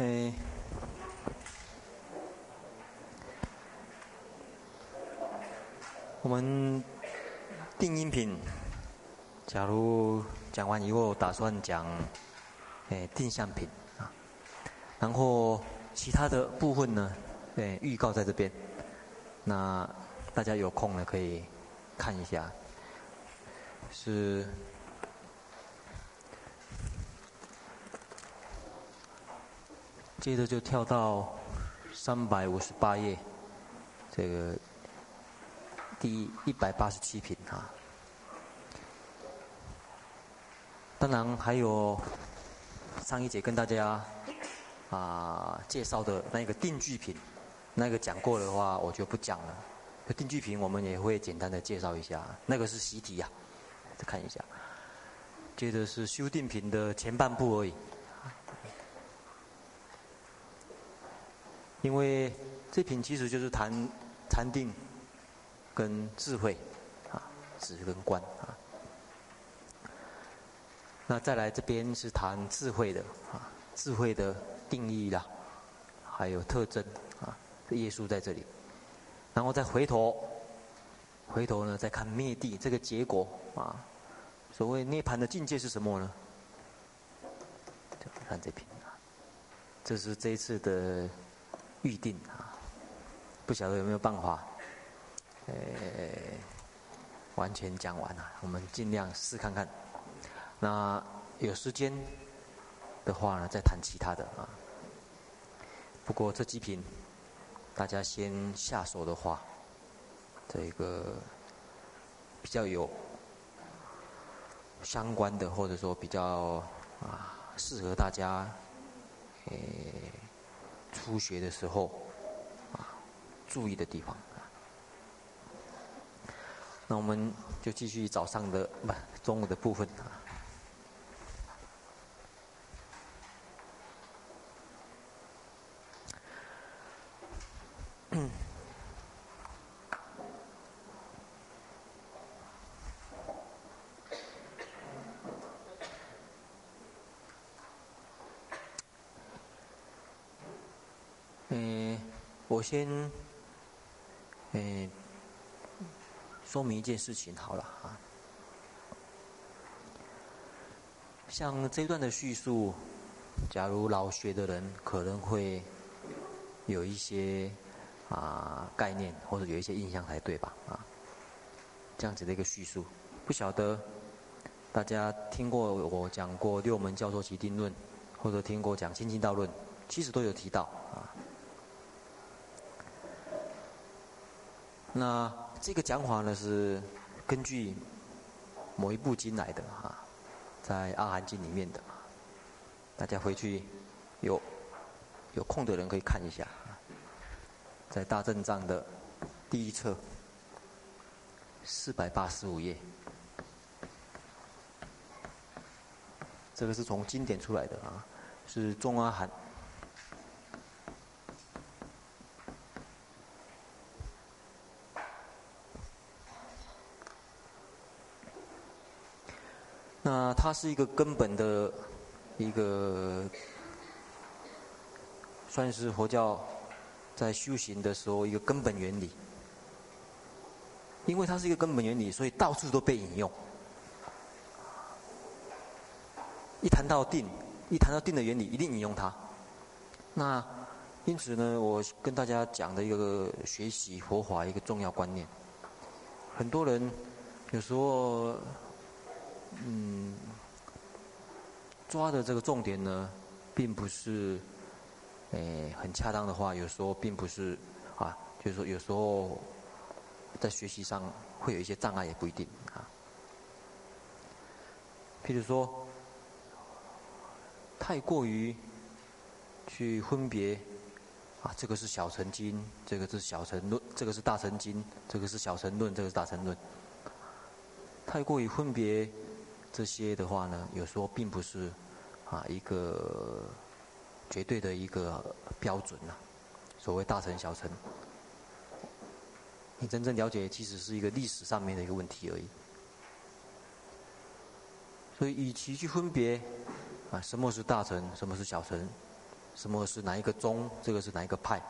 诶，我们定音品，假如讲完以后，打算讲诶定向品啊，然后其他的部分呢，诶预告在这边，那大家有空呢可以看一下，是。接着就跳到三百五十八页，这个第一百八十七品啊。当然还有上一节跟大家啊介绍的那个定聚品，那个讲过的话我就不讲了。定聚品我们也会简单的介绍一下，那个是习题呀，再看一下。接着是修定品的前半部而已。因为这品其实就是谈禅定跟智慧啊，智跟观啊。那再来这边是谈智慧的啊，智慧的定义啦，还有特征啊，页数在这里。然后再回头，回头呢再看灭地这个结果啊。所谓涅槃的境界是什么呢？就看这品啊，这是这一次的。预定啊，不晓得有没有办法，呃，完全讲完了。我们尽量试看看。那有时间的话呢，再谈其他的啊。不过这几瓶，大家先下手的话，这个比较有相关的，或者说比较啊适合大家，诶。初学的时候，啊，注意的地方啊。那我们就继续早上的不中午的部分啊。我先，诶，说明一件事情好了啊。像这段的叙述，假如老学的人可能会有一些啊概念，或者有一些印象才对吧？啊，这样子的一个叙述，不晓得大家听过我讲过六门教授齐定论，或者听过讲清净道论，其实都有提到啊。那这个讲法呢，是根据某一部经来的哈，在《阿含经》里面的，大家回去有有空的人可以看一下，在大正藏的第一册四百八十五页，这个是从经典出来的啊，是中阿含。那它是一个根本的，一个算是佛教在修行的时候一个根本原理。因为它是一个根本原理，所以到处都被引用。一谈到定，一谈到定的原理，一定引用它。那因此呢，我跟大家讲的一个学习佛法一个重要观念，很多人有时候。嗯，抓的这个重点呢，并不是，诶，很恰当的话，有时候并不是，啊，就是说有时候在学习上会有一些障碍，也不一定啊。譬如说，太过于去分别，啊，这个是小乘经，这个是小乘论，这个是大乘经，这个是小乘论，这个是大乘论，太过于分别。这些的话呢，有时候并不是啊一个绝对的一个标准呐。所谓大乘小乘，你真正了解，其实是一个历史上面的一个问题而已。所以，与其去分别啊什么是大乘，什么是小乘，什么是哪一个宗，这个是哪一个派，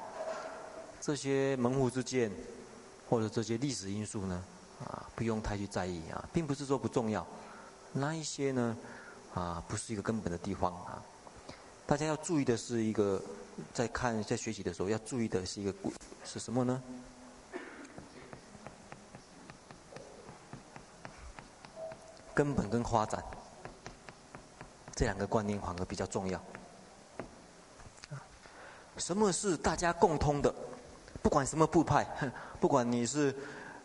这些门户之见，或者这些历史因素呢，啊，不用太去在意啊，并不是说不重要，那一些呢，啊，不是一个根本的地方啊。大家要注意的是一个，在看在学习的时候要注意的是一个是什么呢？根本跟发展这两个观念反而比较重要。什么是大家共通的？不管什么部派，不管你是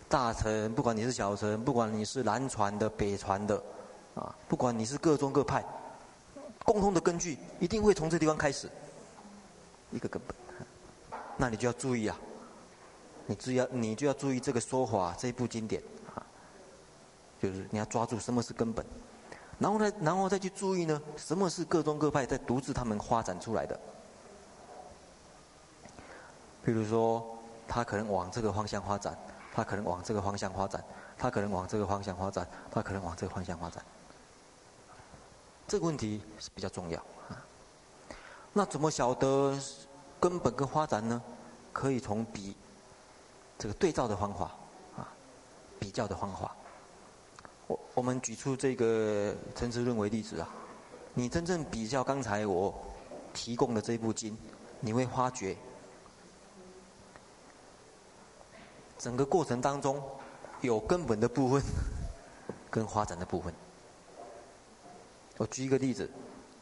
大乘，不管你是小乘，不管你是南传的、北传的，啊，不管你是各宗各派，共同的根据一定会从这地方开始，一个根本。那你就要注意啊，你只要你就要注意这个说法这一部经典啊。就是你要抓住什么是根本，然后呢，然后再去注意呢，什么是各宗各派在独自他们发展出来的。比如说，他可能往这个方向发展，他可能往这个方向发展，他可能往这个方向发展，他可能往这个方向发展。这个问题是比较重要啊。那怎么晓得根本跟发展呢？可以从比这个对照的方法啊，比较的方法。我我们举出这个陈词论为例子啊，你真正比较刚才我提供的这部经，你会发觉，整个过程当中有根本的部分跟发展的部分。我举一个例子，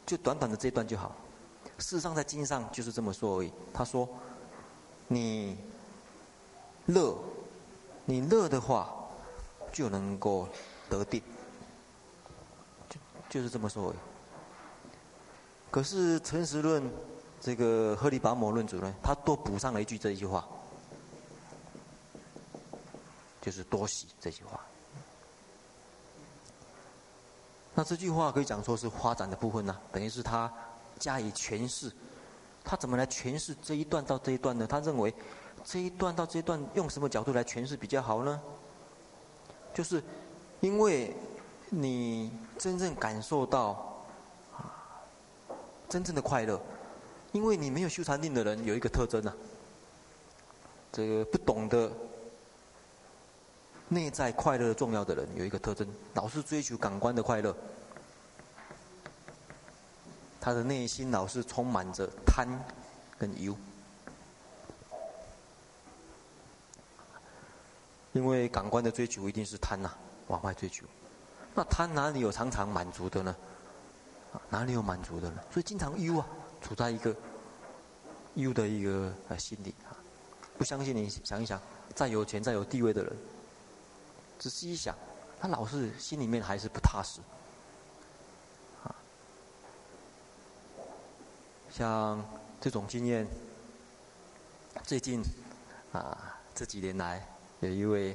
就短短的这一段就好。事实上，在经上就是这么说而已。他说：“你乐，你乐的话，就能够。”得定，就就是这么说而已。可是诚实论这个赫利拔摩论主呢，他多补上了一句这一句话，就是多喜这句话。那这句话可以讲说是发展的部分呢，等于是他加以诠释。他怎么来诠释这一段到这一段呢？他认为这一段到这一段用什么角度来诠释比较好呢？就是。因为你真正感受到，真正的快乐，因为你没有修禅定的人有一个特征啊，这个不懂得内在快乐重要的人有一个特征，老是追求感官的快乐，他的内心老是充满着贪跟忧，因为感官的追求一定是贪呐。往外追求，那贪哪里有常常满足的呢？哪里有满足的呢？所以经常忧啊，处在一个忧的一个心理啊。不相信你想一想，再有钱再有地位的人，仔细一想，他老是心里面还是不踏实。啊，像这种经验，最近啊这几年来有一位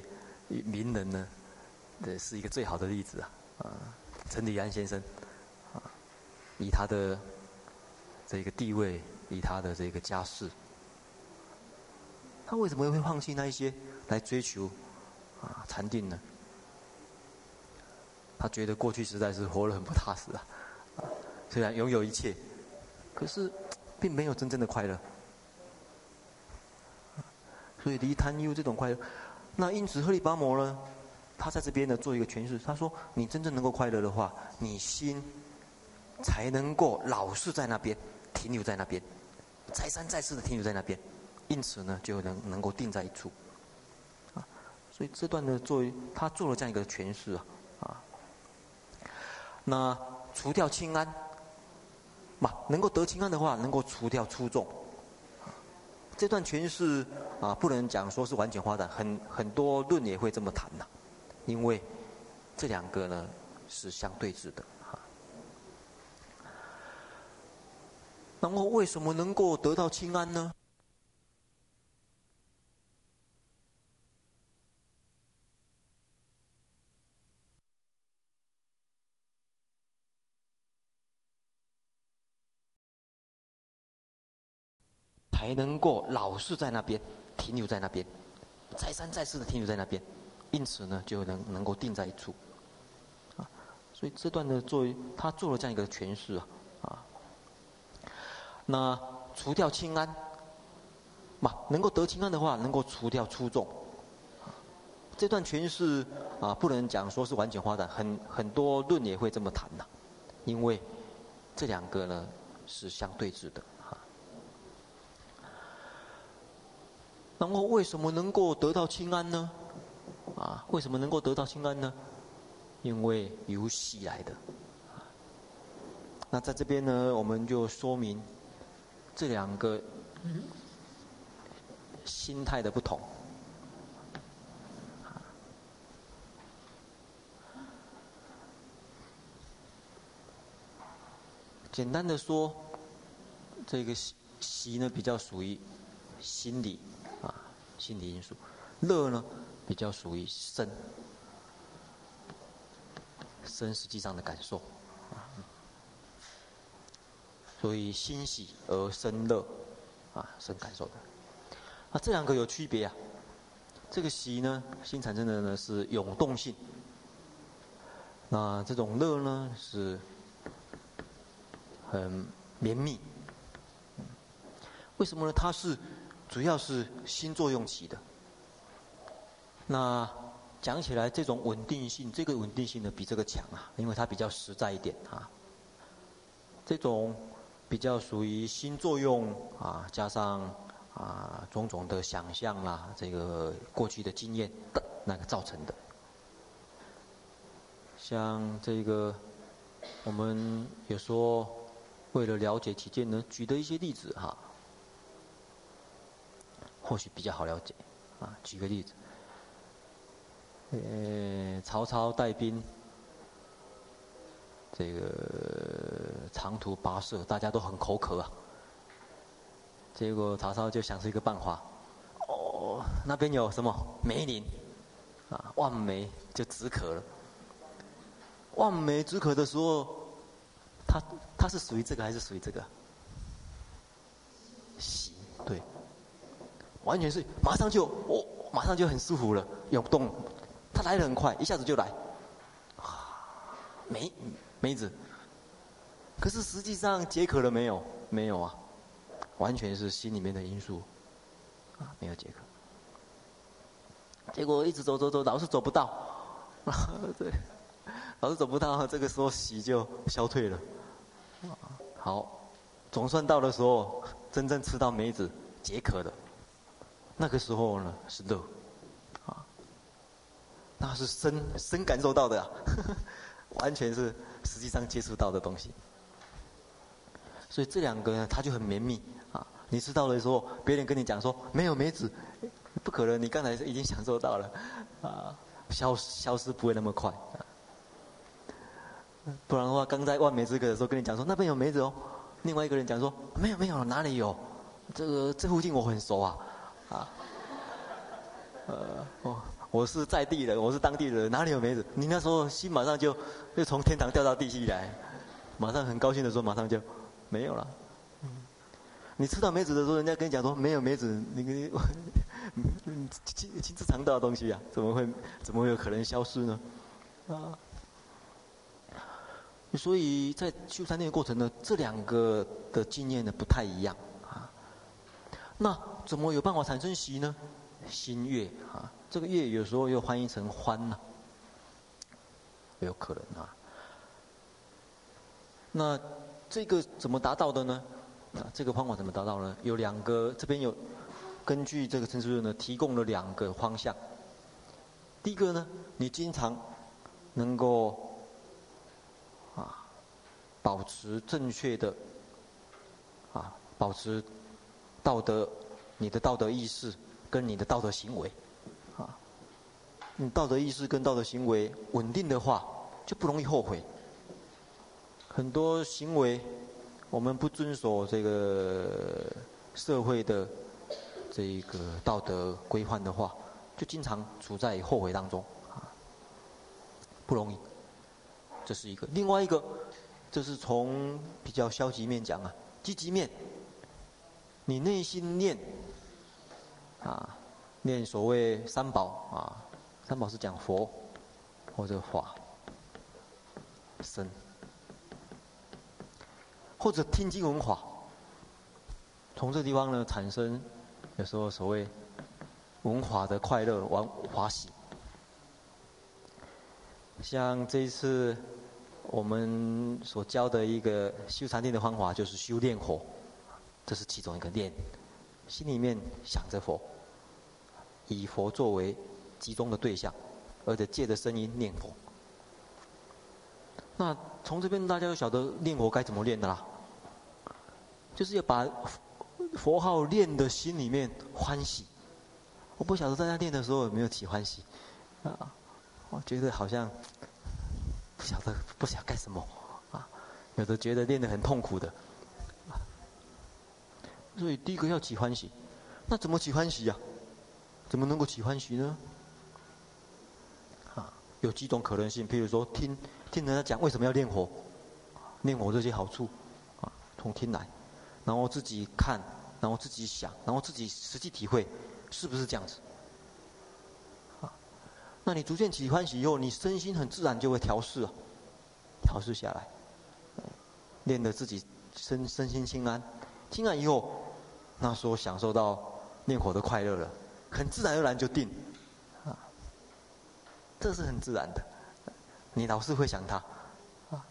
名人呢。这是一个最好的例子啊！啊，陈履安先生，啊，以他的这个地位，以他的这个家世，他为什么会放弃那一些来追求啊禅定呢？他觉得过去实在是活得很不踏实啊！啊，虽然拥有一切，可是并没有真正的快乐。所以离贪忧这种快乐，那因此赫利巴摩呢？他在这边呢做一个诠释，他说：“你真正能够快乐的话，你心才能够老是在那边停留在那边，再三再四的停留在那边，因此呢就能能够定在一处。”所以这段呢作为他做了这样一个诠释啊，啊，那除掉轻安，嘛能够得轻安的话，能够除掉出众。这段诠释啊，不能讲说是完全发展，很很多论也会这么谈呐。因为这两个呢是相对峙的啊。那么为什么能够得到轻安呢？才能够老是在那边停留在那边，再三再四的停留在那边。因此呢，就能能够定在一处，啊，所以这段呢，作为他做了这样一个诠释啊，啊，那除掉轻安，嘛，能够得轻安的话，能够除掉出众。这段诠释啊，不能讲说是完全发展，很很多论也会这么谈呐，因为这两个呢是相对峙的哈。然后为什么能够得到清安呢？啊，为什么能够得到清安呢？因为由喜来的。那在这边呢，我们就说明这两个心态的不同。简单的说，这个喜喜呢比较属于心理，心理因素；乐呢比较属于身，身实际上的感受。所以心喜而生乐，啊，生感受的。啊，这两个有区别啊。这个喜呢，心产生的呢是涌动性。那这种乐呢是很绵密。为什么呢？它是主要是心作用起的。那讲起来，这种稳定性，这个稳定性呢比这个强啊，因为它比较实在一点啊。这种。比较属于心作用啊，加上啊种种的想象啦，这个过去的经验的那个造成的。像这个，我们有说为了了解起见呢，举的一些例子哈，或许比较好了解啊。举个例子，呃，曹操带兵。这个长途跋涉，大家都很口渴啊。结果曹操就想出一个办法，哦，那边有什么梅林，啊，望梅就止渴了。望梅止渴的时候，他他是属于这个还是属于这个？喜，对，完全是马上就哦，马上就很舒服了，涌动，他来的很快，一下子就来，啊，梅。梅子，可是实际上解渴了没有？没有啊，完全是心里面的因素，啊，没有解渴。结果一直走走走，老是走不到，对，老是走不到，这个时候喜就消退了。好，总算到的时候，真正吃到梅子解渴的，那个时候呢是乐，啊，那是深深感受到的，啊，完全是。实际上接触到的东西，所以这两个呢，它就很绵密啊。你知道的时候，别人跟你讲说没有梅子，不可能，你刚才已经享受到了啊，消消失不会那么快。不然的话，刚在万梅止渴的时候跟你讲说那边有梅子哦，另外一个人讲说没有没有，哪里有？这个这附近我很熟啊，啊，呃哦。我是在地人，我是当地人，哪里有梅子？你那时候心马上就就从天堂掉到地狱来，马上很高兴的说，马上就没有了。你吃到梅子的时候，人家跟你讲说没有梅子，你 你亲亲自尝到的东西啊，怎么会怎么会有可能消失呢？啊！所以在修禅定的过程呢，这两个的经验呢不太一样。那怎么有办法产生喜呢？心悦啊。这个悦有时候又翻译成欢呢、啊，有可能啊。那这个怎么达到的呢？啊，这个方法怎么达到呢？有两个，这边有根据这个陈述呢，提供了两个方向。第一个呢，你经常能够啊保持正确的啊保持道德，你的道德意识跟你的道德行为。啊你道德意识跟道德行为稳定的话，就不容易后悔。很多行为，我们不遵守这个社会的这个道德规范的话，就经常处在后悔当中，啊，不容易。这是一个。另外一个，这是从比较消极面讲啊，积极面，你内心念，啊，念所谓三宝啊。三宝是讲佛或者法身，或者听经闻法，从这地方呢产生，有时候所谓闻法的快乐、玩法喜。像这一次我们所教的一个修禅定的方法，就是修念火，这是其中一个念，心里面想着佛，以佛作为集中的对象，而且借着声音念佛。那从这边大家都晓得念佛该怎么念的啦，就是要把佛号念的心里面欢喜。我不晓得大家念的时候有没有起欢喜，啊，我觉得好像不晓得不晓得干什么，啊，有的觉得念得很痛苦的，所以第一个要起欢喜，那怎么起欢喜呀？怎么能够起欢喜呢？啊，有几种可能性，譬如说听。听人家讲为什么要念佛，念佛这些好处，啊，从听来，然后自己看，然后自己想，然后自己实际体会，是不是这样子？啊，那你逐渐起欢喜以后，你身心很自然就会调试啊，调试下来，练得自己身身心心安，心安以后，那时候享受到念佛的快乐了，很自然而然就定，啊，这是很自然的。你老是会想他，啊，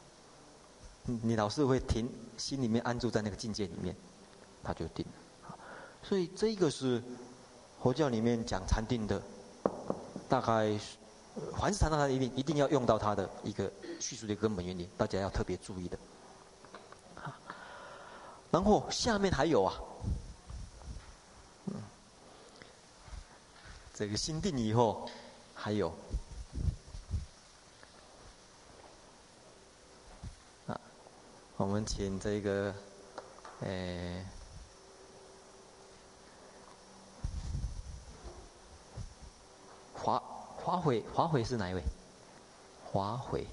你老是会停，心里面安住在那个境界里面，他就定了。所以这个是佛教里面讲禅定的，大概凡是谈到它一定一定要用到它的一个叙述的根本原理，大家要特别注意的。然后下面还有啊，嗯，这个心定以后还有啊。我们请这个，诶，华华辉，华辉是哪一位？华辉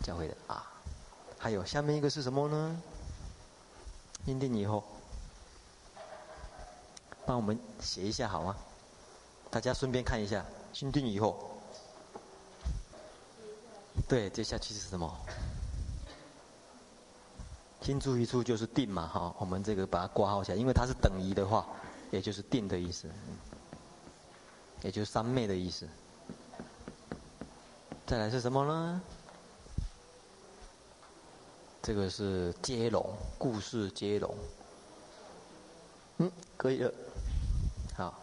教会的啊。还有下面一个是什么呢？认定以后，帮我们写一下好吗？大家顺便看一下，心定以后，对，接下去是什么？心住一处就是定嘛，哈，我们这个把它挂号起来，因为它是等于的话，也就是定的意思，也就是三昧的意思。再来是什么呢？这个是接龙，故事接龙。嗯，可以了。好。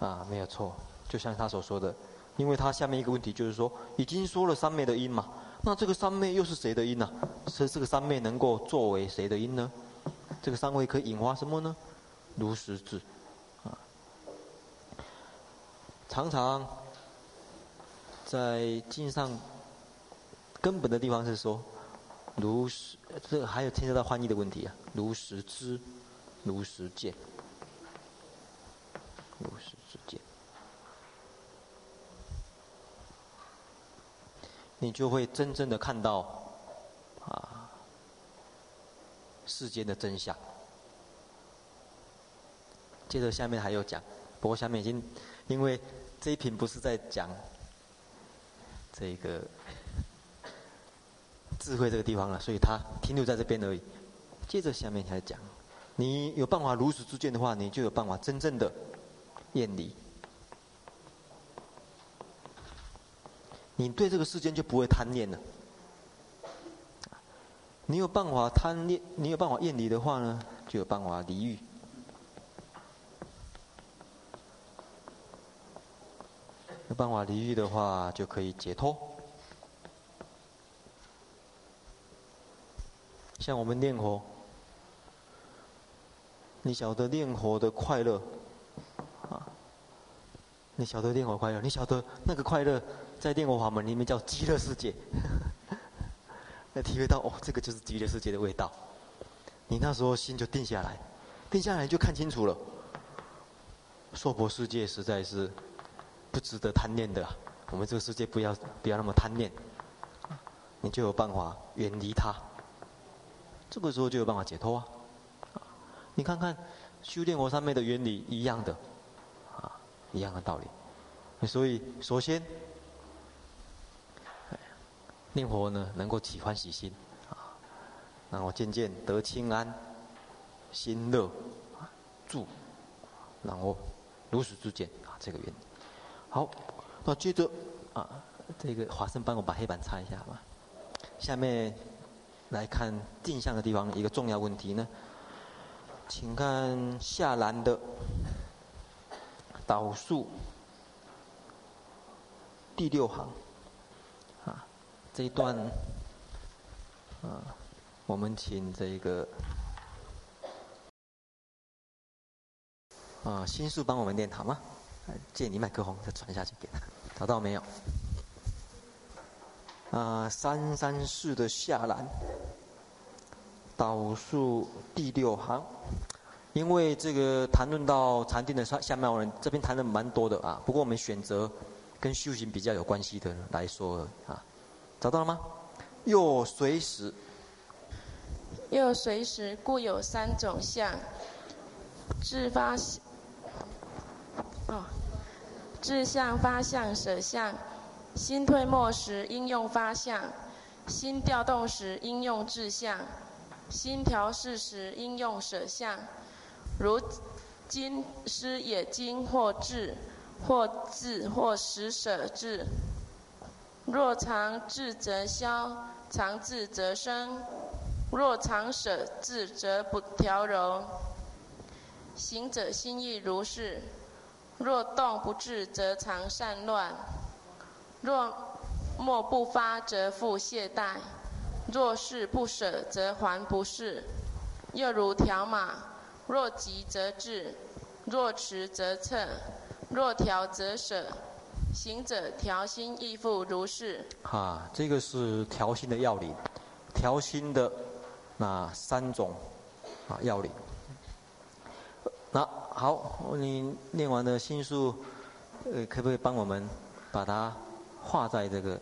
啊，没有错，就像他所说的，因为他下面一个问题就是说，已经说了三昧的因嘛。那这个三昧又是谁的因呢？是这个三昧能够作为谁的因呢？这个三昧可以引发什么呢？如实智，啊，常常在经上根本的地方是说，如实，这还有牵涉到翻译的问题啊，如实知，如实见，如实知见。你就会真正的看到，啊，世间的真相。接着下面还有讲，不过下面已经，因为这一品不是在讲这个智慧这个地方了，所以他停留在这边而已。接着下面还讲，你有办法如实知见的话，你就有办法真正的厌离。你对这个世间就不会贪恋了。你有办法贪恋，你有办法厌离的话呢，就有办法离欲。有办法离欲的话，就可以解脱。像我们念佛，你晓得念佛的快乐？你晓得念佛快乐？你晓得那个快乐？在念佛法门里面叫极乐世界，那体会到哦，这个就是极乐世界的味道。你那时候心就定下来，定下来就看清楚了。娑婆世界实在是不值得贪恋的，我们这个世界不要不要那么贪恋，你就有办法远离它。这个时候就有办法解脱啊！你看看修炼佛三昧的原理一样的，一样的道理。所以首先。念佛呢，能够起欢喜心，啊，然后渐渐得清安，心乐，住，然后如实知见啊，这个原理。好，那接着啊，这个华生帮我把黑板擦一下吧？下面来看镜像的地方，一个重要问题呢，请看下栏的导数第六行啊，这一段啊，我们请这个啊新树帮我们念好吗？借你麦克风再传下去给他，找到没有？啊，三三四的下栏，导数第六行，因为这个谈论到禅定的下下面我们，这边谈的蛮多的啊。不过我们选择跟修行比较有关系的来说啊，找到了吗？又随时，又随时，故有三种相，自发，哦，自相发相舍相。心退没时应用发相，心调动时应用志相，心调适时应用舍相。如金师也金或智，或智或实舍智。若常智则消，常智则生；若常舍智则不调柔。行者心亦如是。若动不至，则常散乱。若莫不发，则复懈怠；若是不舍，则还不是。又如调马，若急则滞，若迟则策，若调则舍。行者调心亦复如是。啊，这个是调心的要领，调心的那三种啊要领。那好，你念完的心术，呃，可不可以帮我们把它？画在这个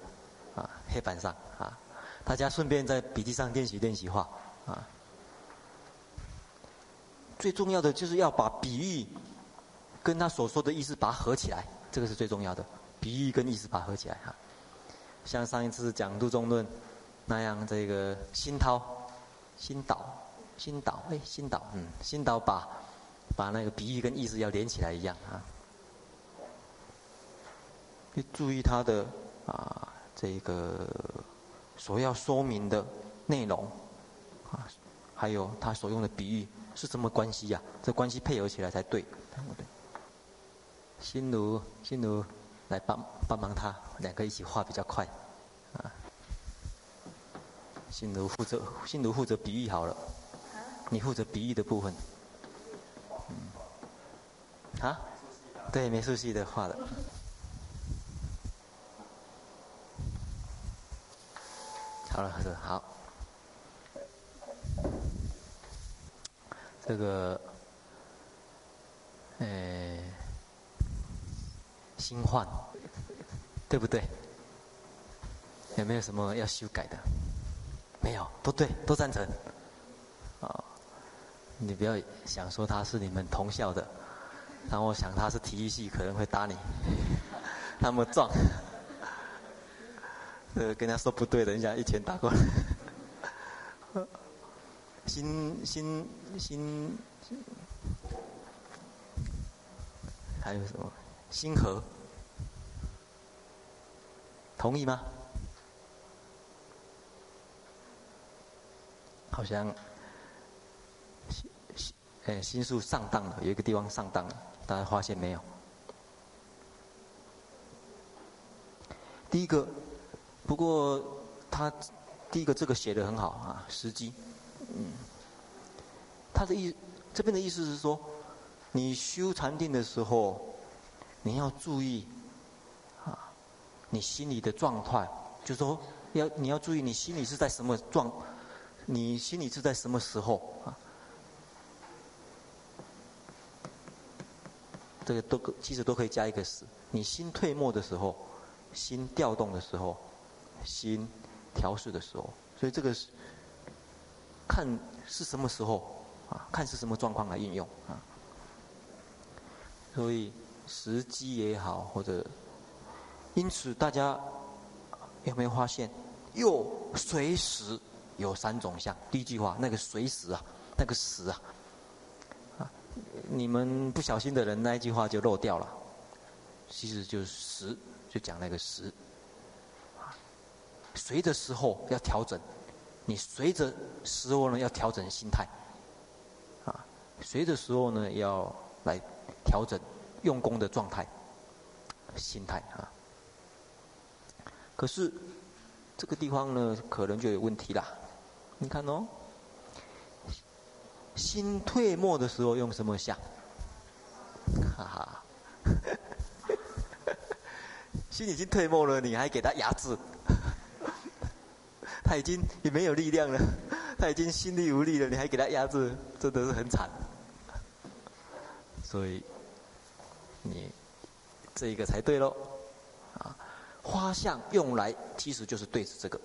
啊黑板上啊，大家顺便在笔记上练习练习画啊。最重要的就是要把比喻跟他所说的意思把它合起来，这个是最重要的。比喻跟意思把它合起来哈。像上一次讲度中论那样，这个新涛、新导、新导，哎，新导，嗯，新导把把那个比喻跟意思要连起来一样啊。注意他的啊，这个所要说明的内容啊，还有他所用的比喻是什么关系呀、啊？这关系配合起来才对，心如，心如，来帮帮忙他，两个一起画比较快啊。心如负责，心如负责比喻好了，你负责比喻的部分。嗯，啊？对，美术系的画的。好了，好。这个，呃，新换，对不对？有没有什么要修改的？没有，都对，都赞成。啊、你不要想说他是你们同校的，然后想他是体育系，可能会打你，那么壮。呃，跟他说不对的，人家一拳打过来。心心心，还有什么？星河，同意吗？好像心心哎，心术上当了，有一个地方上当了，大家发现没有？第一个。不过，他第一个这个写的很好啊，时机，嗯，他的意这边的意思是说，你修禅定的时候，你要注意啊，你心里的状态，就是说要你要注意你心里是在什么状，你心里是在什么时候啊？这个都其实都可以加一个词，你心退没的时候，心调动的时候。心调试的时候，所以这个是看是什么时候啊？看是什么状况来运用啊？所以时机也好，或者因此大家有没有发现，又随时有三种相。第一句话，那个随时啊，那个时啊，啊，你们不小心的人，那一句话就漏掉了。其实就是时，就讲那个时。随着时候要调整，你随着时候呢要调整心态，啊，随着时候呢要来调整用功的状态、心态啊。可是这个地方呢，可能就有问题啦。你看哦，心退没的时候用什么下？哈哈，心已经退没了，你还给他压制？他已经也没有力量了，他已经心力无力了，你还给他压制，真的是很惨。所以，你这一个才对喽。啊，花相用来其实就是对着这个。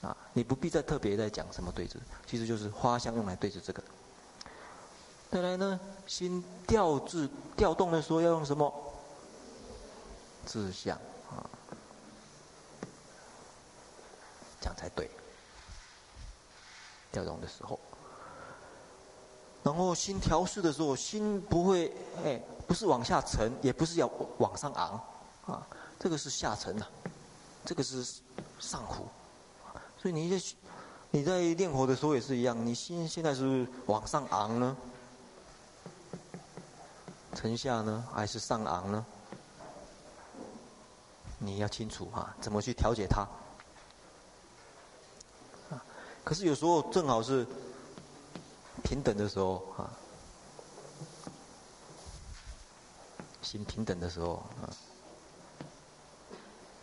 啊，你不必再特别再讲什么对治，其实就是花相用来对着这个。再来呢，心调制调动的时候要用什么？志向。啊样才对。调动的时候，然后心调试的时候，心不会哎，不是往下沉，也不是要往上昂，啊，这个是下沉呐，这个是上浮。所以你在你在练火的时候也是一样，你心现在是往上昂呢，沉下呢，还是上昂呢？你要清楚啊，怎么去调节它。可是有时候正好是平等的时候啊，心平等的时候啊，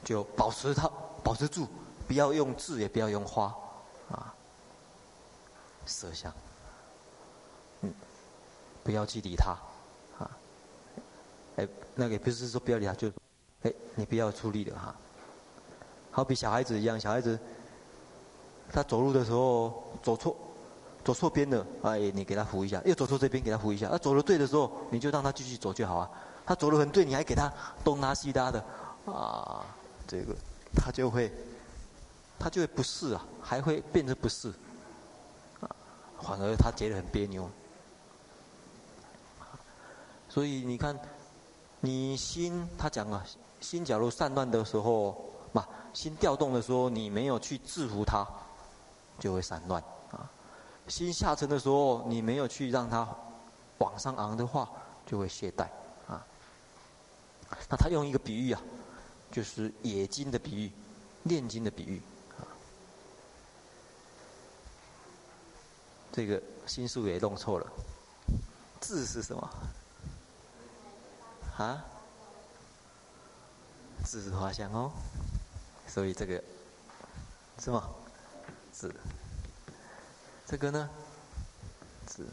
就保持它，保持住，不要用字，也不要用花，啊，色相，嗯，不要去理他，啊，哎，那个也不是说不要理他，就，哎，你不要出力的哈，好比小孩子一样，小孩子。他走路的时候走错，走错边了，哎，你给他扶一下；又走错这边，给他扶一下。他走的对的时候，你就让他继续走就好啊。他走的很对，你还给他东拉西拉的，啊，这个他就会，他就会不适啊，还会变成不适，啊，反而他觉得很别扭。所以你看，你心他讲啊，心假如散乱的时候，嘛，心调动的时候，你没有去制服他。就会散乱啊，心下沉的时候，你没有去让它往上昂的话，就会懈怠啊。那他用一个比喻啊，就是冶金的比喻，炼金的比喻啊。这个心术也弄错了，字是什么？啊？智是花香哦，所以这个是吗？字，这个呢？字，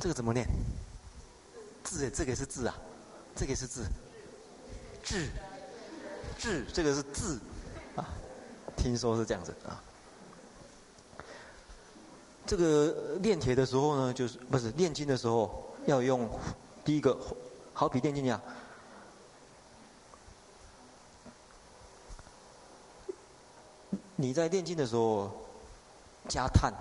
这个怎么念？字，这个是字啊，这个是字，字，字，这个是字啊，听说是这样子啊。这个炼铁的时候呢，就是不是炼金的时候要用第一个，好比炼金一样。你在炼金的时候加炭，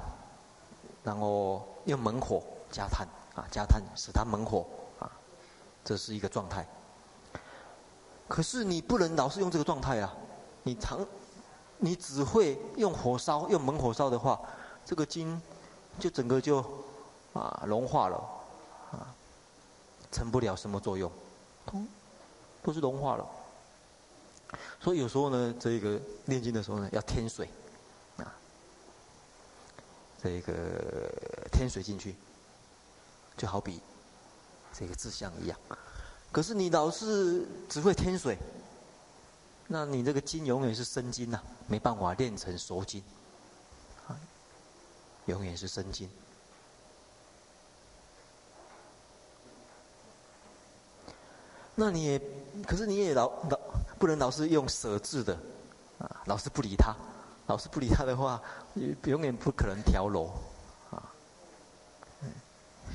然后用猛火加炭啊，加炭使它猛火啊，这是一个状态。可是你不能老是用这个状态啊，你常你只会用火烧，用猛火烧的话，这个金就整个就啊融化了啊，成不了什么作用，都都是融化了。所以有时候呢，这个炼金的时候呢，要添水，啊，这个添水进去，就好比这个志向一样。可是你老是只会添水，那你这个金永远是生金呐，没办法炼成熟金，啊，永远是生金。那你也，可是你也老老。不能老是用舍字的，啊，老是不理他，老是不理他的话，永远不可能调柔，啊，嗯，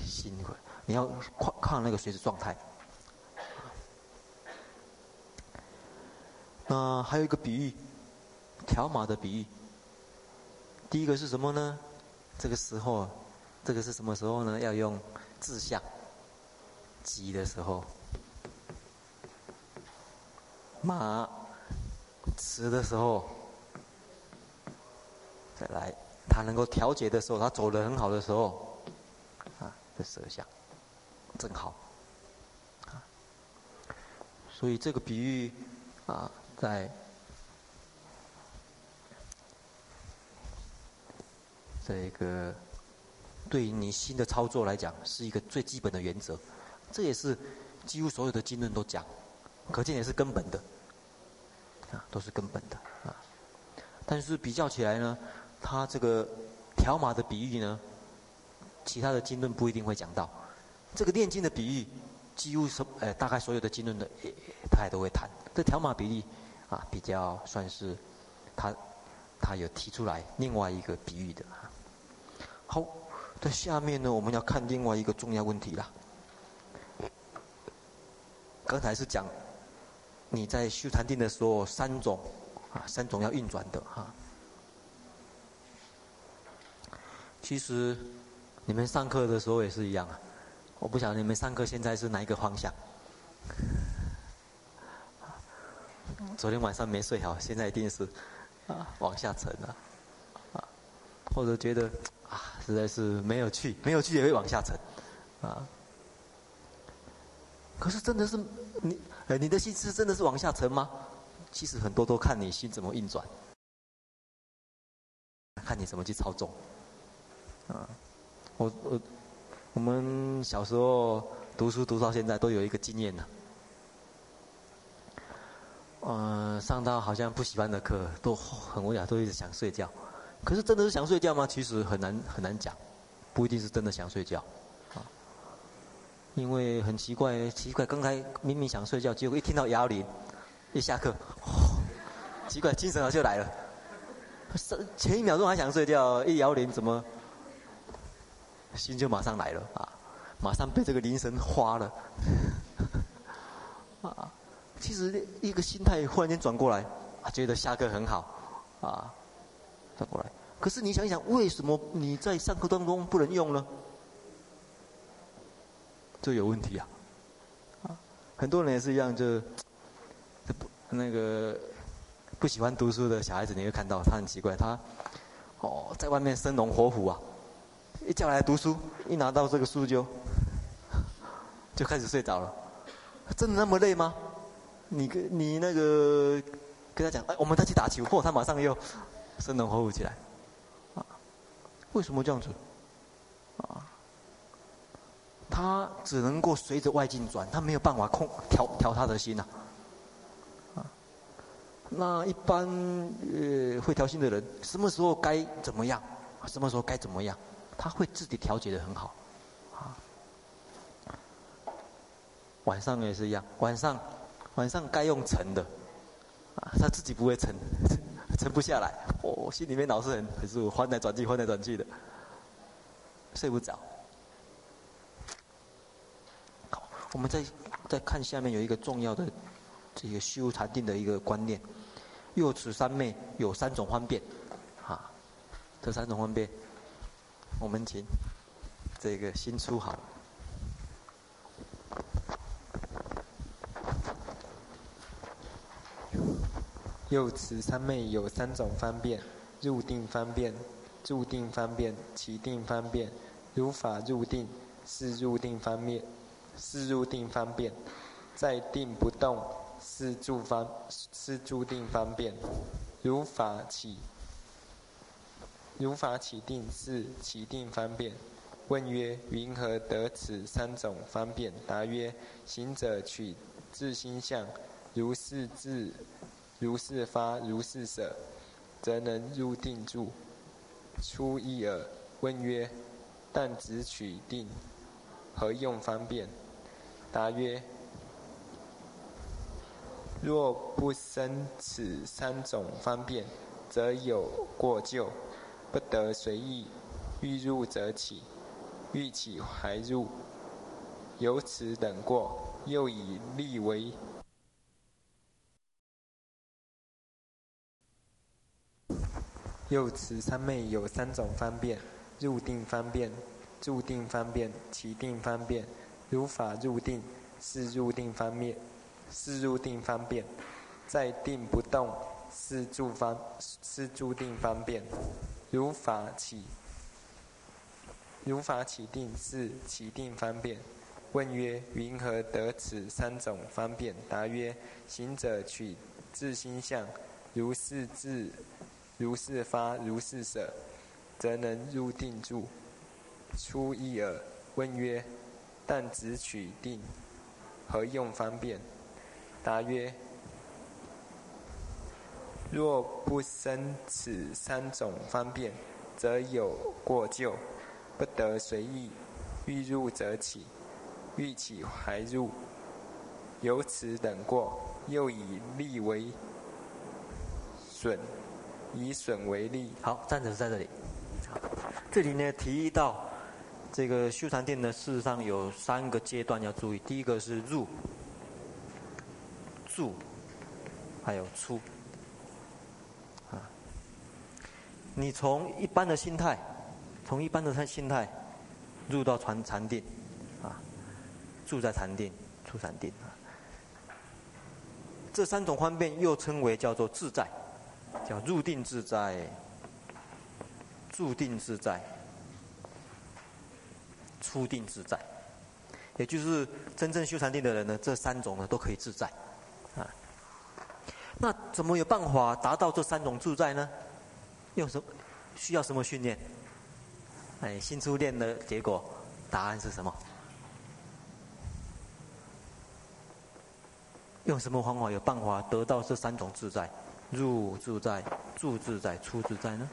辛苦，你要看那个随时状态。那还有一个比喻，条码的比喻，第一个是什么呢？这个时候，这个是什么时候呢？要用志向。急的时候，马吃的时候，再来，他能够调节的时候，他走的很好的时候，啊，这色相正好。啊，所以这个比喻啊，在这个对于你新的操作来讲，是一个最基本的原则。这也是几乎所有的经论都讲，可见也是根本的，啊，都是根本的啊。但是比较起来呢，他这个条码的比喻呢，其他的经论不一定会讲到。这个炼金的比喻，几乎是呃大概所有的经论的，他也都会谈。这条码比喻啊，比较算是他他有提出来另外一个比喻的。好，在下面呢，我们要看另外一个重要问题了。刚才是讲你在修禅定的时候，三种啊，三种要运转的哈。其实你们上课的时候也是一样啊。我不晓得你们上课现在是哪一个方向。昨天晚上没睡好，现在一定是啊往下沉了啊，或者觉得啊实在是没有趣，没有趣也会往下沉啊。可是真的是你，呃，你的心是真的是往下沉吗？其实很多都看你心怎么运转，看你怎么去操纵。啊，我我我们小时候读书读到现在都有一个经验呢。嗯、上到好像不喜欢的课都很无聊，都一直想睡觉。可是真的是想睡觉吗？其实很难很难讲，不一定是真的想睡觉。因为很奇怪，奇怪，刚才明明想睡觉，结果一听到摇铃，一下课，哦，奇怪，精神好像就来了。前一秒钟还想睡觉，一摇铃怎么，心就马上来了啊，马上被这个铃声花了。啊，其实一个心态忽然间转过来，啊，觉得下课很好，啊，转过来。可是你想一想，为什么你在上课当中不能用呢？就有问题啊！啊，很多人也是一样，就不那个不喜欢读书的小孩子，你会看到他很奇怪，他哦在外面生龙活虎啊，一叫来读书，一拿到这个书就就开始睡着了。真的那么累吗？你跟你那个跟他讲，哎，我们再去打球，嚯，他马上又生龙活虎起来。啊，为什么这样子？啊？他只能够随着外境转，他没有办法控调调他的心呐、啊。那一般呃会调心的人，什么时候该怎么样，什么时候该怎么样，他会自己调节的很好。啊，晚上也是一样，晚上晚上该用沉的，啊，他自己不会沉，沉不下来，哦，心里面老是很很是翻来转去，翻来转去的，睡不着。我们再再看下面有一个重要的这个修禅定的一个观念，又此三昧有三种方便，啊，这三种方便，我们请这个新出好。又此三昧有三种方便：入定方便、住定方便、起定方便。如法入定，是入定方便。是入定方便，在定不动，是住方是住定方便。如法起，如法起定是起定方便。问曰：云何得此三种方便？答曰：行者取自心相，如是自，如是发，如是舍，则能入定住。出一耳。问曰：但只取定，何用方便？答曰：若不生此三种方便，则有过咎，不得随意。欲入则起，欲起还入。由此等过，又以力为。又此三昧有三种方便：入定方便、住定方便、起定方便。如法入定，是入定方便，是入定方便。在定不动，是住方，是住定方便。如法起，如法起定，是起定方便。问曰：云何得此三种方便？答曰：行者取自心相，如是自，如是发，如是舍，则能入定住。出一耳。问曰：但只取定，何用方便？答曰：若不生此三种方便，则有过咎，不得随意。欲入则起，欲起还入。有此等过，又以利为损，以损为利。好，站着在这里。这里呢提到。这个修禅定呢，事实上有三个阶段要注意。第一个是入、住，还有出。啊，你从一般的心态，从一般的心态入到禅禅定，啊，住在禅定，出禅定啊。这三种方便又称为叫做自在，叫入定自在，住定自在。初定自在，也就是真正修禅定的人呢，这三种呢都可以自在，啊。那怎么有办法达到这三种自在呢？用什么？需要什么训练？哎，新初练的结果，答案是什么？用什么方法有办法得到这三种自在？入自在、住自在、出自在呢？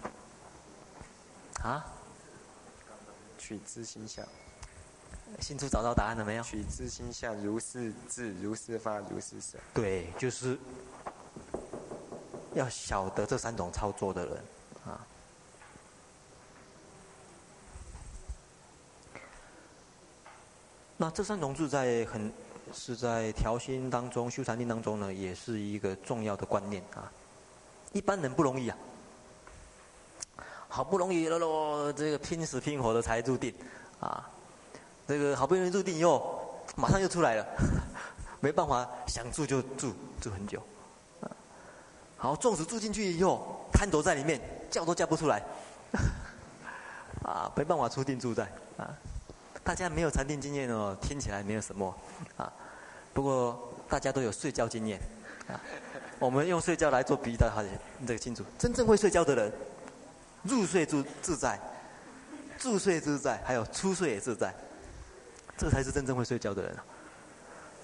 啊？取自心相。新初找到答案了没有？取自心相，如是智，如是发，如是舍。对，就是要晓得这三种操作的人啊。那这三种自在很是在调心当中、修禅定当中呢，也是一个重要的观念啊。一般人不容易啊，好不容易了喽，这个拼死拼活的才入定啊。这个好不容易入定以后，马上就出来了，没办法，想住就住，住很久。好，纵使住进去以后，瘫躲在里面，叫都叫不出来，啊，没办法出定住在啊。大家没有禅定经验哦，听起来没有什么啊。不过大家都有睡觉经验啊。我们用睡觉来做比喻，大家这个清楚。真正会睡觉的人，入睡住自在，住睡自在，还有出睡也自在。这才是真正会睡觉的人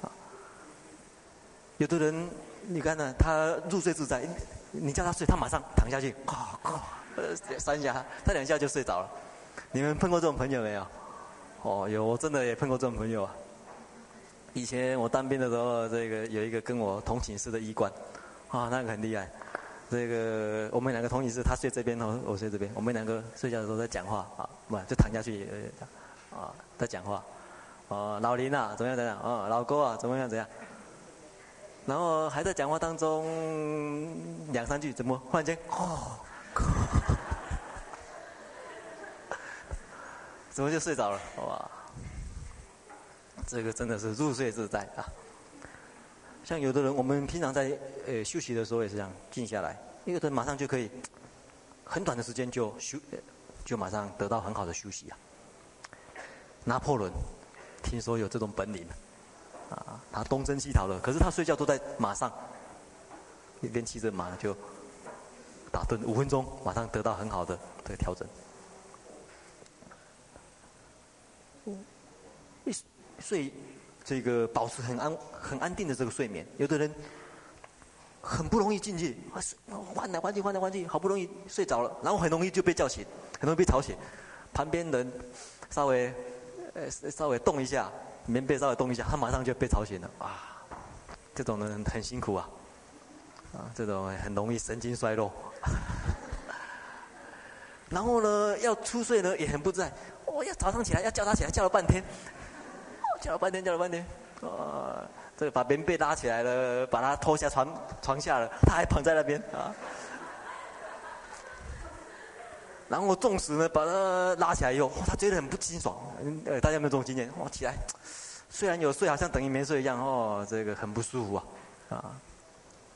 啊！有的人，你看呢，他入睡自在，你叫他睡，他马上躺下去，咔咔，三下，他两下就睡着了。你们碰过这种朋友没有？哦，有，我真的也碰过这种朋友啊。以前我当兵的时候，这个有一个跟我同寝室的医官，啊，那个很厉害。这个我们两个同寝室，他睡这边，我我睡这边，我们两个睡觉的时候在讲话啊，不就躺下去，啊，在讲话。哦，老林啊，怎么样？怎样？哦，老郭啊，怎么样？怎样？然后还在讲话当中，两三句，怎么忽然间，哦，怎么就睡着了？哇，这个真的是入睡自在啊！像有的人，我们平常在呃休息的时候也是这样，静下来，一个人马上就可以，很短的时间就休，就马上得到很好的休息啊。拿破仑。听说有这种本领，啊，他东征西讨了，可是他睡觉都在马上，一边骑着马就打盹五分钟，马上得到很好的这个调整。一睡这个保持很安很安定的这个睡眠，有的人很不容易进去，换来换去换来换去，好不容易睡着了，然后很容易就被叫醒，很容易被吵醒，旁边人稍微。呃，稍微动一下，棉被稍微动一下，他马上就被吵醒了。啊，这种人很辛苦啊，啊，这种很容易神经衰弱。然后呢，要出睡呢也很不自在。哦，要早上起来要叫他起来，叫了半天，叫了半天，叫了半天。啊，这把棉被拉起来了，把他拖下床床下了，他还躺在那边啊。然后我纵使呢把他拉起来以后，他觉得很不清爽。呃，大家有没有这种经验？哇，起来，虽然有睡，好像等于没睡一样哦，这个很不舒服啊，啊。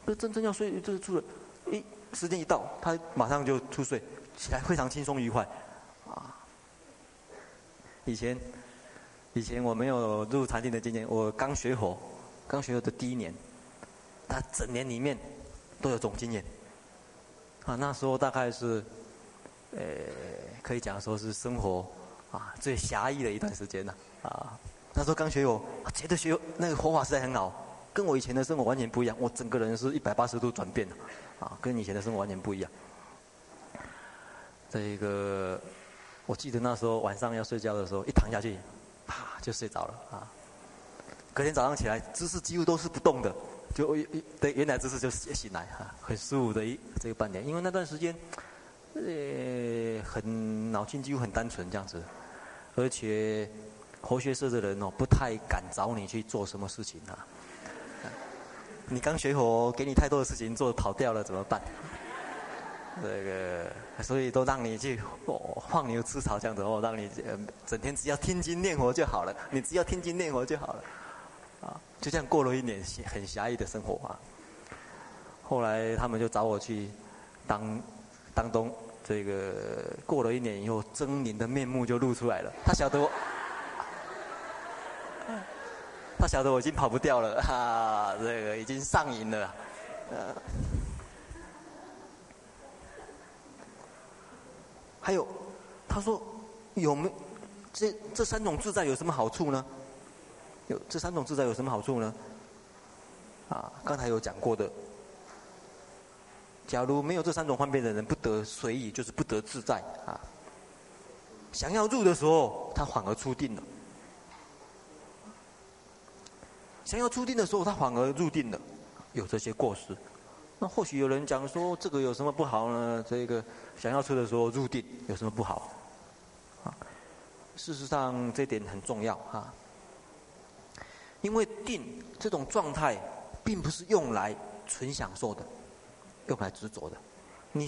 不是真正要睡，就是出了，一时间一到，他马上就出睡，起来非常轻松愉快，啊。以前，以前我没有入禅定的经验，我刚学佛，刚学佛的第一年，他整年里面都有这种经验。啊，那时候大概是，呃，可以讲说是生活啊最狭义的一段时间了啊。那时候刚学佛，觉得学那个佛法实在很好。跟我以前的生活完全不一样，我整个人是一百八十度转变了，啊，跟以前的生活完全不一样。这个，我记得那时候晚上要睡觉的时候，一躺下去，啪就睡着了啊。隔天早上起来，姿势几乎都是不动的，就对原来姿势就醒来哈，很舒服的一这个半年。因为那段时间，呃，很脑筋几乎很单纯这样子，而且活学社的人哦，不太敢找你去做什么事情啊。你刚学佛，给你太多的事情做，跑掉了怎么办？这个，所以都让你去放牛吃草这样子哦，让你整天只要听经念佛就好了。你只要听经念佛就好了，啊，就这样过了一年很狭义的生活啊。后来他们就找我去当当东，这个过了一年以后，狰狞的面目就露出来了。他晓得我。他晓得我已经跑不掉了，哈、这个已经上瘾了，呃。还有，他说有没这这三种自在有什么好处呢？有这三种自在有什么好处呢？啊，刚才有讲过的。假如没有这三种方便的人，不得随意，就是不得自在啊。想要入的时候，他反而出定了。想要出定的时候，他反而入定了，有这些过失。那或许有人讲说，这个有什么不好呢？这个想要出的时候入定有什么不好？事实上这点很重要哈。因为定这种状态，并不是用来纯享受的，用来执着的。你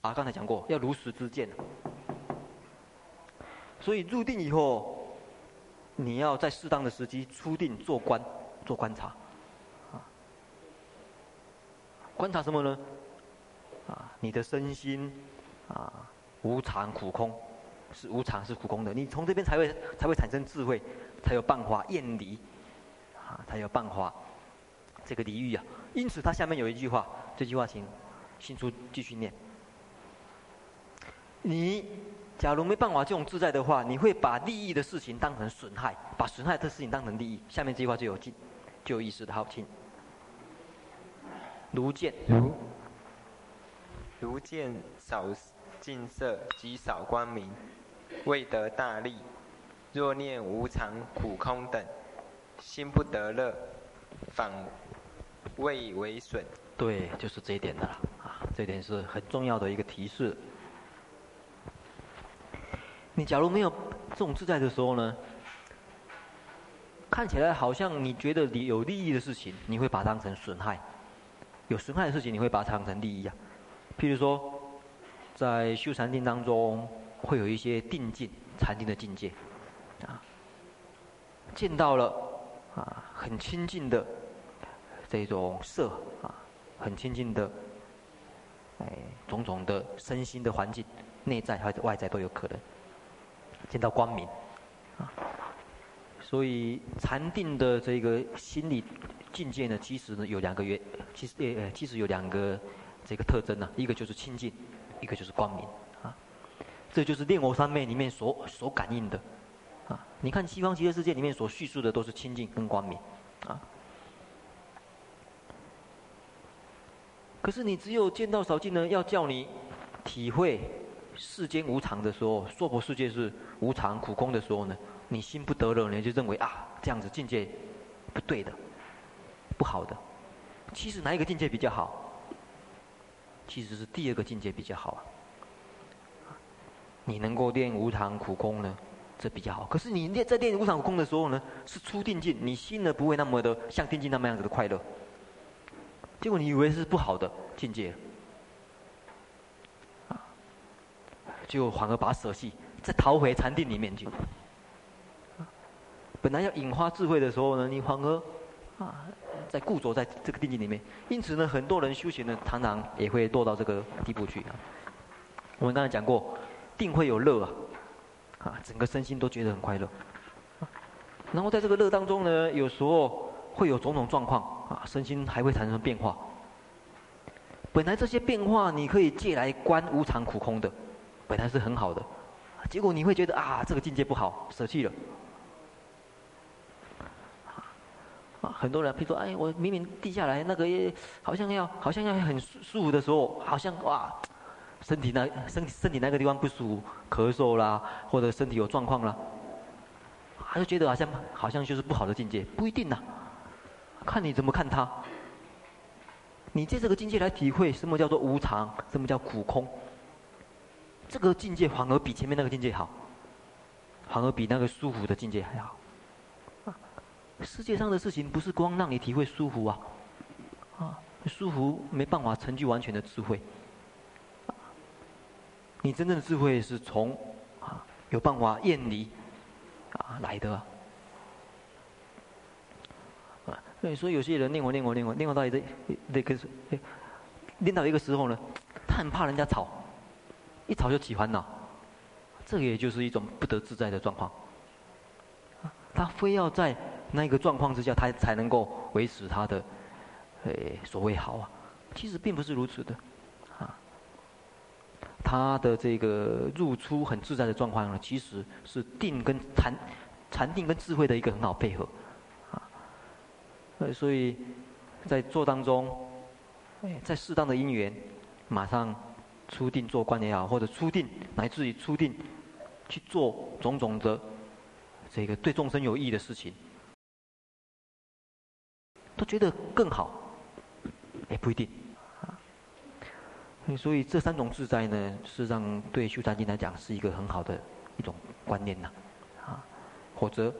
啊，刚才讲过，要如实之见。所以入定以后，你要在适当的时机出定做观，做观察，啊，观察什么呢？啊，你的身心啊，无常苦空，是无常是苦空的。你从这边才会才会产生智慧，才有办法厌离，啊，才有办法这个离欲啊。因此，它下面有一句话，这句话请新书继续念。你。假如没办法这种自在的话，你会把利益的事情当成损害，把损害的事情当成利益。下面这句话就有劲，就有意思的。好，听。如见如如见少净色极少光明，未得大利。若念无常苦空等，心不得乐，反为为损。对，就是这一点的啦。啊，这一点是很重要的一个提示。你假如没有这种自在的时候呢，看起来好像你觉得你有利益的事情，你会把它当成损害；有损害的事情，你会把它当成利益啊。譬如说，在修禅定当中，会有一些定境、禅定的境界，见到了啊很亲近的这种色啊，很亲近的哎种种的身心的环境，内在还是外在都有可能。见到光明，啊，所以禅定的这个心理境界呢，其实呢有两个原，其实呃其实有两个这个特征呢，一个就是清净，一个就是光明，啊，这就是炼佛三昧里面所所感应的，你看西方极乐世界里面所叙述的都是清净跟光明，啊，可是你只有见到少净呢，要叫你体会世间无常的时候，娑婆世界是。无常苦空的时候呢，你心不得了，你就认为啊，这样子境界不对的，不好的。其实哪一个境界比较好？其实是第二个境界比较好啊。你能够练无常苦空呢，这比较好。可是你练在练无常空的时候呢，是出定境，你心呢不会那么的像定境那么样子的快乐。结果你以为是不好的境界，啊，就反而把舍弃，再逃回禅定里面去。本来要引发智慧的时候呢，你反而啊，在固着在这个定境里面。因此呢，很多人修行呢，常常也会落到这个地步去啊。我们刚才讲过，定会有乐啊，啊，整个身心都觉得很快乐。然后在这个乐当中呢，有时候会有种种状况啊，身心还会产生变化。本来这些变化你可以借来观无常苦空的，本来是很好的，结果你会觉得啊，这个境界不好，舍弃了。啊，很多人，比如说，哎，我明明定下来，那个好像要，好像要很舒服的时候，好像哇，身体那身身体那个地方不舒服，咳嗽啦，或者身体有状况啦。他就觉得好像好像就是不好的境界，不一定呐、看你怎么看它。你借这个境界来体会什么叫做无常，什么叫苦空，这个境界反而比前面那个境界好，反而比那个舒服的境界还好。世界上的事情不是光让你体会舒服啊，啊，舒服没办法成就完全的智慧。你真正的智慧是从啊有办法厌离。啊，来的啊！啊，所以说有些人念佛念佛念佛念佛到一个那个，念到一个时候呢，他很怕人家吵，一吵就起烦恼，这个也就是一种不得自在的状况。他非要在那个状况之下，他才能够维持他的，诶，所谓好啊，其实并不是如此的。他的这个入出很自在的状况呢，其实是定跟禅、禅定跟智慧的一个很好配合，啊，所以，在做当中，在适当的因缘，马上出定做观也好，或者出定乃至于出定去做种种的这个对众生有益的事情，都觉得更好，也不一定。所以这三种自在呢，事实上对修禅定来讲是一个很好的一种观念呐，啊，否则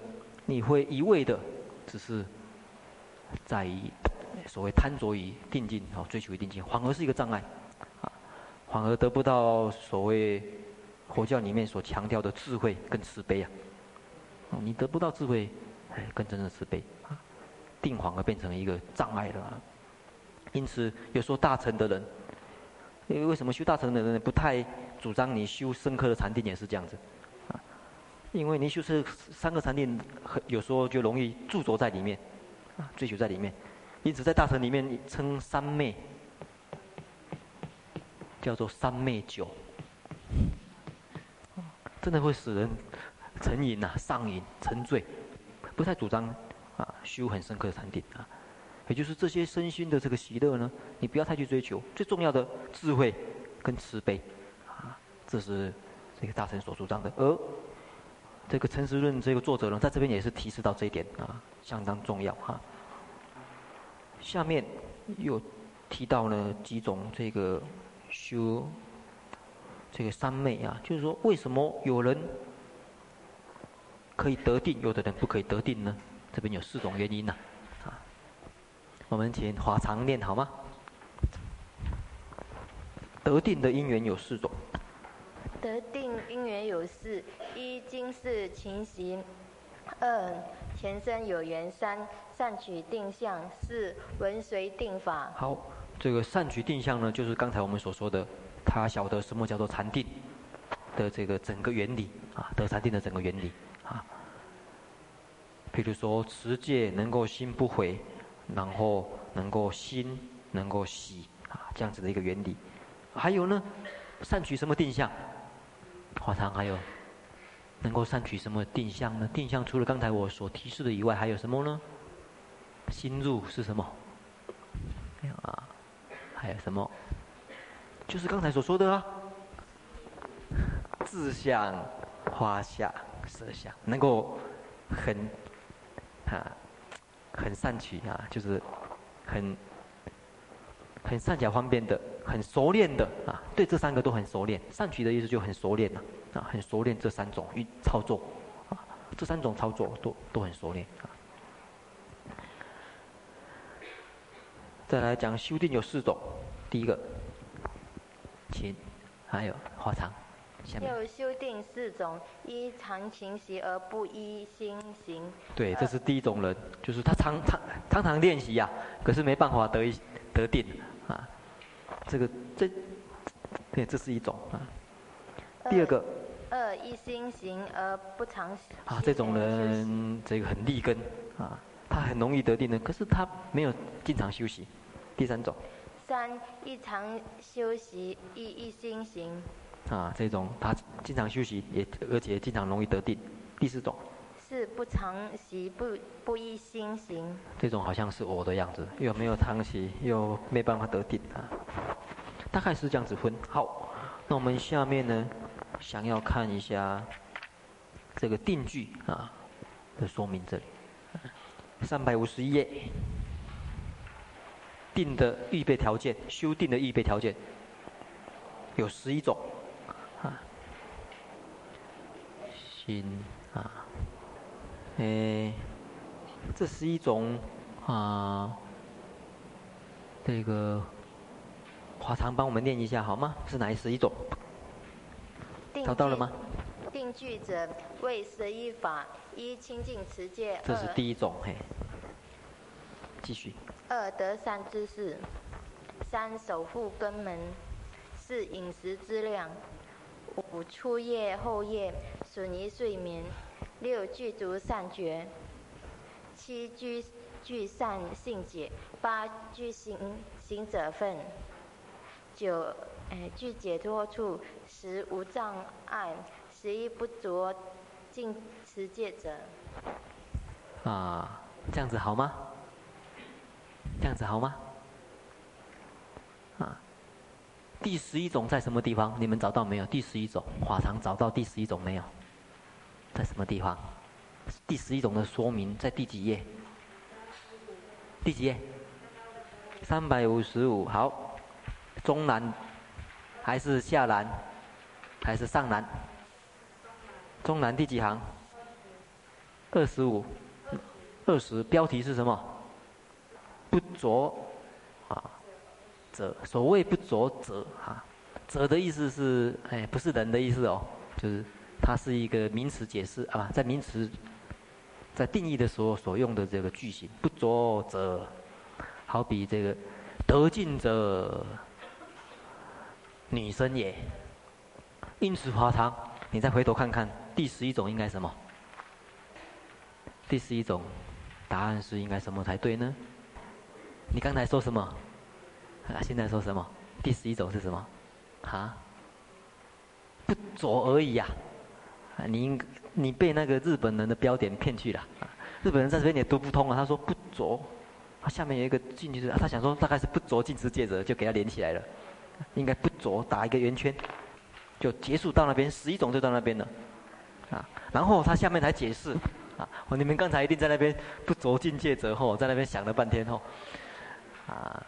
你会一味的只是在于所谓贪着于定境哦，追求于定境，反而是一个障碍，啊，反而得不到所谓佛教里面所强调的智慧跟慈悲啊，你得不到智慧，哎，更真正的慈悲啊，定反而变成一个障碍了，啊因此有时候大成的人。因为为什么修大乘的人不太主张你修深刻的禅定也是这样子，啊，因为你修这三个禅定，有时候就容易驻着在里面，啊，追求在里面，因此在大乘里面称三昧，叫做三昧酒，真的会使人成瘾呐、上瘾、沉醉，不太主张啊修很深刻的禅定啊。也就是这些身心的这个喜乐呢，你不要太去追求，最重要的智慧跟慈悲，啊，这是这个大乘所主张的。而这个《成实论》这个作者呢，在这边也是提示到这一点啊，相当重要哈。下面又提到了几种这个修这个三昧啊，就是说为什么有人可以得定，有的人不可以得定呢？这边有四种原因呐。我们请华常念好吗？得定的因缘有四种。得定因缘有四：一、今世情形；二、前生有缘；三、善取定向；四、闻随定法。好，这个善取定向呢，就是刚才我们所说的，他晓得什么叫做禅定的这个整个原理啊，得禅定的整个原理啊。譬如说持戒能够心不毁。然后能够心能够喜啊，这样子的一个原理。还有呢，善取什么定向？华堂还有能够善取什么定向呢？定向除了刚才我所提示的以外，还有什么呢？心入是什么？啊，还有什么？就是刚才所说的啊，自相、花相、色相，能够很啊。很善取啊，就是很很善巧方便的，很熟练的啊。对这三个都很熟练。善取的意思就很熟练了啊，很熟练这三种运操作啊，这三种操作都都很熟练啊。再来讲修订有四种，第一个琴，还有花长常。有修定四种，一常勤习而不依心行。对，这是第一种人，就是他常常常常练习呀，可是没办法得一得定啊。这个这，对，这是一种啊。第二个，二一心行而不常啊，这种人这个很立根啊，他很容易得定的，可是他没有经常休息。第三种，三一常休息，一一心行。啊，这种他经常休息，也而且经常容易得定。第四种，是不常习，不不依心行。这种好像是我的样子，又没有常习，又没办法得定啊。大概是这样子分。好，那我们下面呢，想要看一下这个定句啊的说明，这里三百五十一页，定的预备条件，修订的预备条件有十一种。啊，心啊，诶，这是一种啊，这个华常帮我们念一下好吗？是哪十一种？找到了吗？定句者为十一法，一清净持戒。这是第一种，嘿。继续。二得三知识，三守护根门，四饮食资量。五初夜后夜损于睡眠，六具足善觉，七具具善信解，八具行行者分，九哎具解脱处，十无障碍，十一不着尽持戒者。啊，这样子好吗？这样子好吗？啊。第十一种在什么地方？你们找到没有？第十一种，华常找到第十一种没有？在什么地方？第十一种的说明在第几页？第几页？三百五十五。好，中南还是下南还是上南？中南第几行？二十五。二十。标题是什么？不着啊。者，所谓不着者哈，者的意思是哎，不是人的意思哦，就是它是一个名词解释啊，在名词在定义的时候所用的这个句型，不着者，好比这个得尽者女生也，因此华堂，你再回头看看第十一种应该什么？第十一种答案是应该什么才对呢？你刚才说什么？啊，现在说什么？第十一种是什么？啊？不着而已呀！你应你被那个日本人的标点骗去了啊。日本人在这边也读不通啊。他说不着，他下面有一个进去，他想说大概是不着尽持戒者，就给他连起来了。应该不着打一个圆圈，就结束到那边，十一种就到那边了。啊，然后他下面才解释。啊，你们刚才一定在那边不着尽戒者后，在那边想了半天后，啊。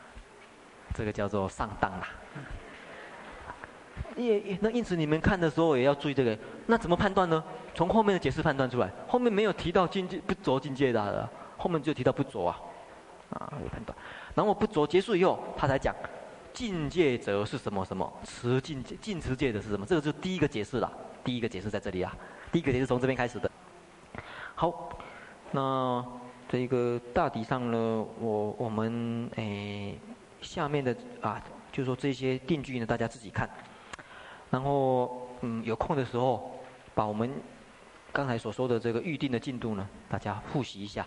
这个叫做上当啦，也那因此你们看的时候也要注意这个。那怎么判断呢？从后面的解释判断出来，后面没有提到境界不着境界的，后面就提到不着啊，啊有判断。然后不着结束以后，他才讲境界者是什么什么持境界尽持界的是什么？这个就是第一个解释了，第一个解释在这里啊，第一个解释从这边开始的。好，那这个大体上呢，我我们诶。下面的啊，就是说这些定句呢，大家自己看。然后，嗯，有空的时候，把我们刚才所说的这个预定的进度呢，大家复习一下。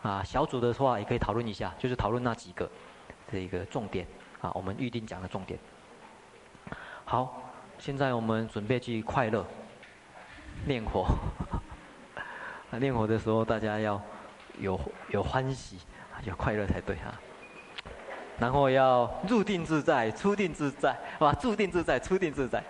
啊，小组的话也可以讨论一下，就是讨论那几个这一个重点啊，我们预定讲的重点。好，现在我们准备去快乐练火。啊，练火的时候大家要有有欢喜，有快乐才对啊。然后要入定自在，出定自在，是吧？入定自在，出定自在。